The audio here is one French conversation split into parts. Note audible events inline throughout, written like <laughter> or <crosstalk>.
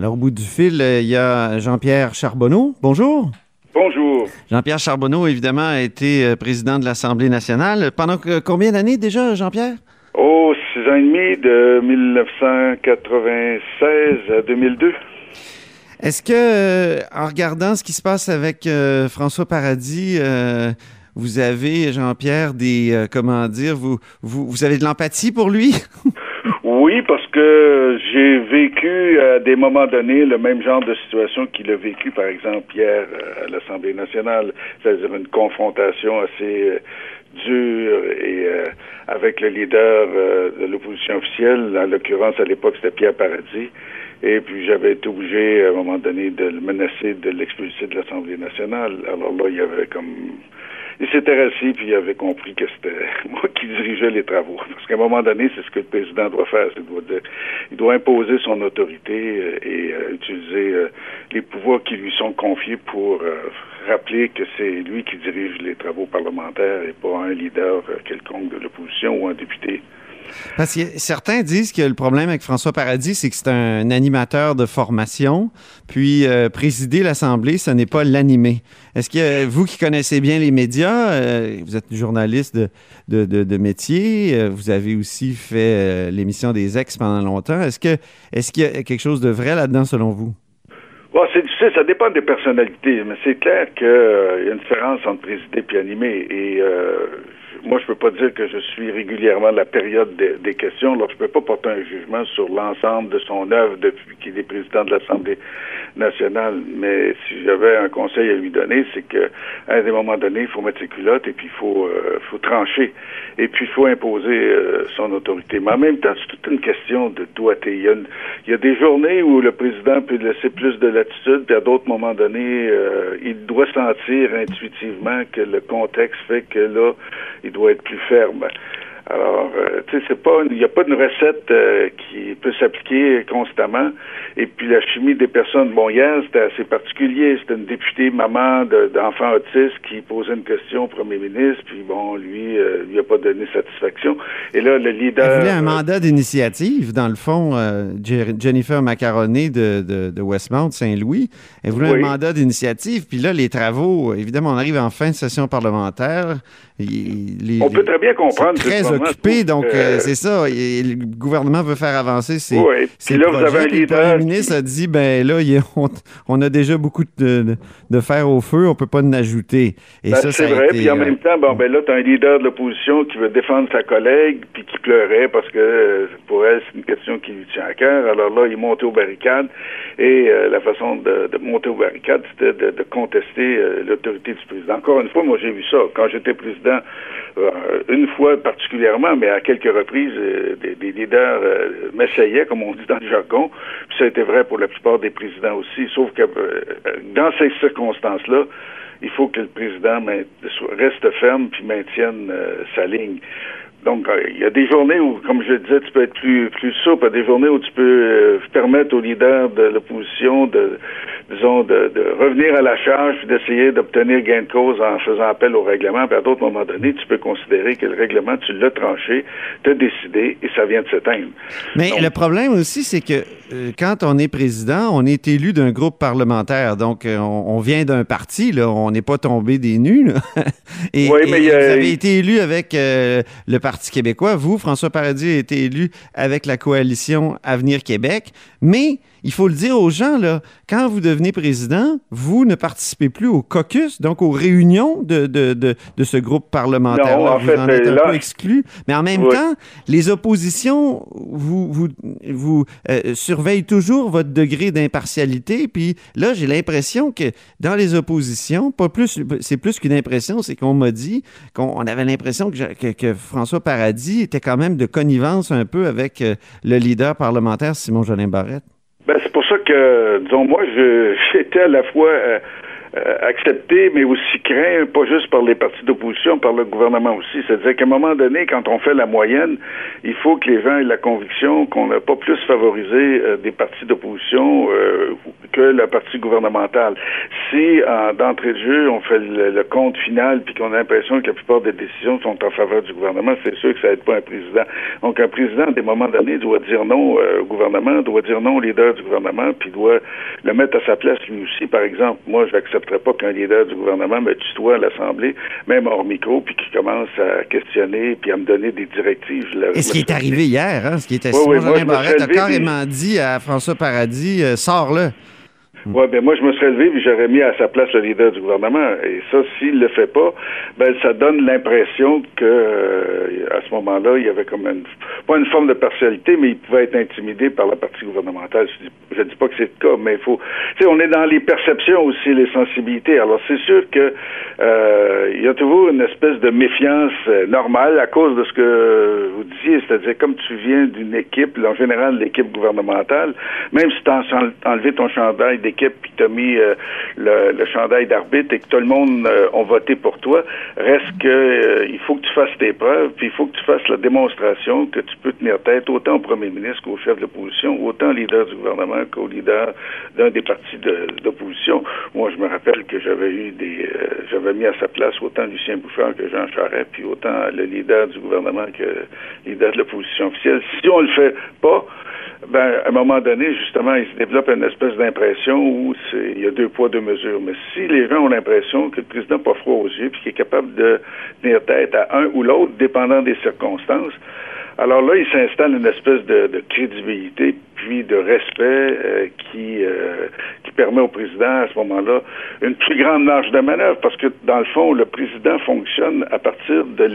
Alors, au bout du fil, euh, il y a Jean-Pierre Charbonneau. Bonjour. Bonjour. Jean-Pierre Charbonneau, évidemment, a été euh, président de l'Assemblée nationale. Pendant que- combien d'années déjà, Jean-Pierre? Oh, six ans et demi de 1996 à 2002. Est-ce que, euh, en regardant ce qui se passe avec euh, François Paradis, euh, vous avez, Jean-Pierre, des, comment dire, vous, vous, vous avez de l'empathie pour lui? <laughs> Oui, parce que j'ai vécu à des moments donnés le même genre de situation qu'il a vécu, par exemple, hier euh, à l'Assemblée nationale, c'est-à-dire une confrontation assez euh, dure et euh, avec le leader de l'opposition officielle, en l'occurrence à l'époque c'était Pierre Paradis, et puis j'avais été obligé à un moment donné de le menacer de l'expulser de l'Assemblée nationale. Alors là, il y avait comme il s'était assis puis il avait compris que c'était <laughs> moi qui dirigeais les travaux. Parce qu'à un moment donné, c'est ce que le président doit faire. Il doit, il doit imposer son autorité euh, et euh, utiliser euh, les pouvoirs qui lui sont confiés pour rappeler que c'est lui qui dirige les travaux parlementaires et pas un leader quelconque de l'opposition ou un député. Parce que certains disent que le problème avec François Paradis, c'est que c'est un animateur de formation, puis euh, présider l'Assemblée, ce n'est pas l'animer. Est-ce que vous qui connaissez bien les médias, euh, vous êtes journaliste de, métier, euh, vous avez aussi fait l'émission des ex pendant longtemps, est-ce qu'il y a quelque chose de vrai là-dedans selon vous? C'est difficile, ça dépend des personnalités, mais c'est clair qu'il y a une différence entre présider et animer. Moi, je peux pas dire que je suis régulièrement la période des, des questions. Alors, je peux pas porter un jugement sur l'ensemble de son œuvre depuis qu'il est président de l'Assemblée nationale. Mais si j'avais un conseil à lui donner, c'est que à des moments donnés, il faut mettre ses culottes et puis il faut, euh, faut trancher. Et puis, il faut imposer euh, son autorité. Mais en même temps, c'est toute une question de doigté. Il y, a il y a des journées où le président peut laisser plus de latitude, puis à d'autres moments donnés, euh, il doit sentir intuitivement que le contexte fait que là, il doit être plus ferme. Alors, euh, tu sais, c'est pas, il n'y a pas une recette euh, qui peut s'appliquer constamment. Et puis la chimie des personnes, bon, hier, c'était assez particulier. C'était une députée maman de- d'enfants autistes qui posait une question au premier ministre, puis bon, lui, euh, lui a pas donné satisfaction. Et là, le leader. Elle voulait un euh, mandat d'initiative, dans le fond, Je- Jennifer Macaroni de, de, de Westmount, Saint-Louis. Elle voulait Oui. un mandat d'initiative. Puis là, les travaux, évidemment, on arrive en fin de session parlementaire. Il- les- On peut très bien comprendre. très occupé, donc euh, c'est ça. Et le gouvernement veut faire avancer ses, Oui, ses là, vous projets. avez un Puis le leader premier ministre a dit, ben là, il on, on a déjà beaucoup de, de, fer au feu, on peut pas en ajouter. Et Ben, ça, c'est vrai. été, Puis en euh, même temps, bon, ben là, tu as un leader de l'opposition qui veut défendre sa collègue, puis qui pleurait parce que pour elle, c'est une question qui lui tient à cœur. Alors là, il montait aux barricades. Et euh, la façon de, de monter aux barricades, c'était de, de contester l'autorité du président. Encore une fois, moi, j'ai vu ça. Quand j'étais président, euh, une fois particulièrement, mais à quelques reprises, euh, des, leaders euh, m'essayaient, comme on dit dans le jargon. Puis ça a été vrai pour la plupart des présidents aussi. Sauf que dans ces circonstances-là, il faut que le président reste ferme puis maintienne sa ligne. Donc, euh, il y a des journées où, comme je le disais, tu peux être plus, plus souple. Il y a des journées où tu peux euh, permettre aux leaders de l'opposition de, disons, de, de revenir à la charge puis d'essayer d'obtenir gain de cause en faisant appel au règlement. Puis à d'autres moments donnés, tu peux considérer que le règlement, tu l'as tranché, tu as décidé et ça vient de s'éteindre. Mais Donc- le problème aussi, c'est que euh, quand on est président, on est élu d'un groupe parlementaire. Donc, euh, on, on vient d'un parti, là. On n'est pas tombé des nues, là. <laughs> Et, mais vous avez été élu avec le Parti québécois. Vous, François Paradis, a été élu avec la coalition Avenir Québec. Mais il faut le dire aux gens, là, quand vous devenez président, vous ne participez plus au caucus, donc aux réunions de, de, de, de ce groupe parlementaire. Non, en vous fait, en êtes un là- peu exclu. Mais en même Oui. temps, les oppositions vous, vous, vous euh, surveillent toujours votre degré d'impartialité. Puis là, j'ai l'impression que dans les oppositions, pas plus, c'est plus qu'une impression, c'est qu'on m'a dit qu'on on avait l'impression que, que- que François Paradis était quand même de connivence un peu avec euh, le leader parlementaire Simon Jolin Barrette. Ben, c'est pour ça que disons, moi, <laughs> j'étais à la fois euh, accepté, mais aussi craint, pas juste par les partis d'opposition, par le gouvernement aussi. C'est-à-dire qu'à un moment donné, quand on fait la moyenne, il faut que les gens aient la conviction qu'on n'a pas plus favorisé euh, des partis d'opposition euh, que la partie gouvernementale. Si, d'entrée de jeu, on fait le, compte final puis qu'on a l'impression que la plupart des décisions sont en faveur du gouvernement, c'est sûr que ça aide pas un président. Donc, un président, à des moments donnés, doit dire non au gouvernement, doit dire non au leader du gouvernement, puis doit le mettre à sa place lui aussi. Par exemple, moi, j'accepte n'accepterais pas qu'un leader du gouvernement me tutoie à l'Assemblée, même hors micro, puis qui commence à questionner puis à me donner des directives. Et ce qui est arrivé hier, hein, ce qui était oui, Simon Barrette a carrément dit à François Paradis, euh, sors-le. Hmm. Oui, ben moi, je me serais levé et j'aurais mis à sa place le leader du gouvernement. Et ça, s'il le fait pas, ben ça donne l'impression que euh, à ce moment-là, il y avait comme une pas une forme de partialité, mais il pouvait être intimidé par la partie gouvernementale. Je dis, dis pas que c'est le cas, mais il faut. Tu sais, on est dans les perceptions aussi, les sensibilités. Alors c'est sûr que euh, il y a toujours une espèce de méfiance euh, normale à cause de ce que vous disiez, c'est-à-dire comme tu viens d'une équipe, en général l'équipe gouvernementale, même si tu as enlevé ton chandail équipe puis tu as mis euh, le, chandail d'arbitre et que tout le monde euh, ont voté pour toi, reste que euh, il faut que tu fasses tes preuves, puis il faut que tu fasses la démonstration que tu peux tenir tête autant au premier ministre qu'au chef de l'opposition, autant au leader du gouvernement qu'au leader d'un des partis d'opposition. Moi, je me rappelle que j'avais eu des j'avais mis à sa place autant Lucien Bouchard que Jean Charest, puis autant le leader du gouvernement que le leader de l'opposition officielle. Si on le fait pas, ben, à un moment donné, justement, il se développe une espèce d'impression où il y a deux poids, deux mesures. Mais si les gens ont l'impression que le président n'a pas froid aux yeux puis qu'il est capable de tenir tête à un ou l'autre, dépendant des circonstances, alors là, il s'installe une espèce de, crédibilité puis de respect euh, qui euh, qui permet au président à ce moment-là une plus grande marge de manœuvre parce que dans le fond, le président fonctionne à partir de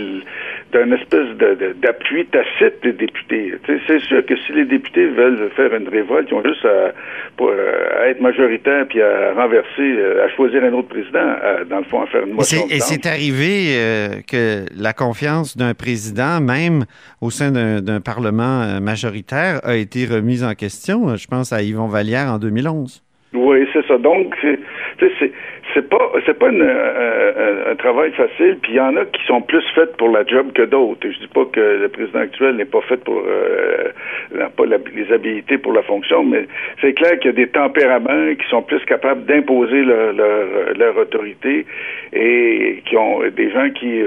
d'une espèce d'appui tacite des députés. C'est sûr que si les députés veulent faire une révolte, ils ont juste à, euh, être majoritaires puis à renverser, à choisir un autre président, dans le fond, à faire une motion. Et c'est arrivé que la confiance d'un président, même au sein d'un Parlement euh, majoritaire a été remise en question. Je pense à Yvon Vallière en 2011. Oui, c'est ça. Donc, c'est pas c'est pas euh, un travail facile. Puis il y en a qui sont plus faites pour la job que d'autres. Je dis pas que le président actuel n'est pas fait pour euh, pas les habilités pour la fonction, mais c'est clair qu'il y a des tempéraments qui sont plus capables d'imposer leur, leur, autorité et qui ont des gens qui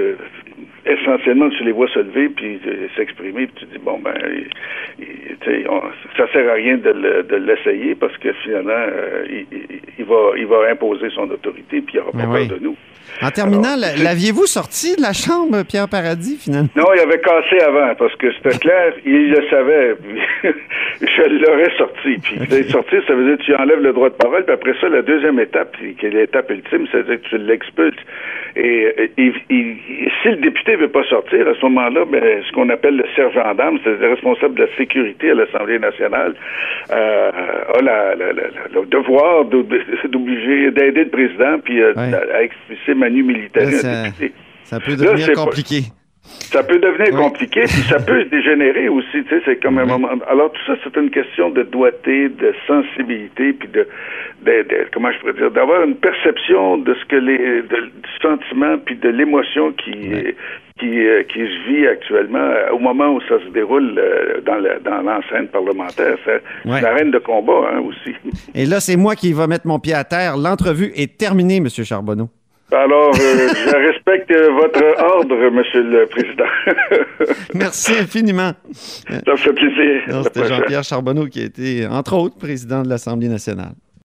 essentiellement, tu les vois se lever puis s'exprimer, puis tu dis, bon, ben, ça sert à rien de l'essayer parce que finalement, euh, il, va, il va imposer son autorité puis il n'aura pas peur de nous. En terminant, l'aviez-vous sorti de la chambre, Pierre Paradis, finalement? Non, il avait cassé avant, parce que c'était <laughs> clair, il le savait. <laughs> je l'aurais sorti. Puis sortir, ça veut dire que tu enlèves le droit de parole, puis après ça, la deuxième étape, qui est l'étape ultime, c'est-à-dire que tu l'expulses. Et, si le député veut pas sortir, à ce moment-là, ben, ce qu'on appelle le sergent d'âme, c'est le responsable de la sécurité à l'Assemblée nationale, euh, a le devoir <laughs> d'obliger, d'aider le président, puis euh, à expulser Manu Militari. Ça, peut devenir compliqué. Ça peut devenir compliqué, puis ça peut <laughs> dégénérer aussi, tu sais, c'est comme un moment. Alors tout ça, c'est une question de doigté, de sensibilité, puis de, comment je pourrais dire, d'avoir une perception de ce que les, du sentiment, puis de l'émotion qui, qui, euh, qui se vit actuellement euh, au moment où ça se déroule euh, dans, dans l'enceinte parlementaire. C'est une arène de combat hein, aussi. Et là, c'est moi qui va mettre mon pied à terre. L'entrevue est terminée, M. Charbonneau. Alors, <laughs> je respecte votre ordre, Monsieur le Président. <laughs> Merci infiniment. Ça fait plaisir. C'était Jean-Pierre Charbonneau qui a été, entre autres, président de l'Assemblée nationale.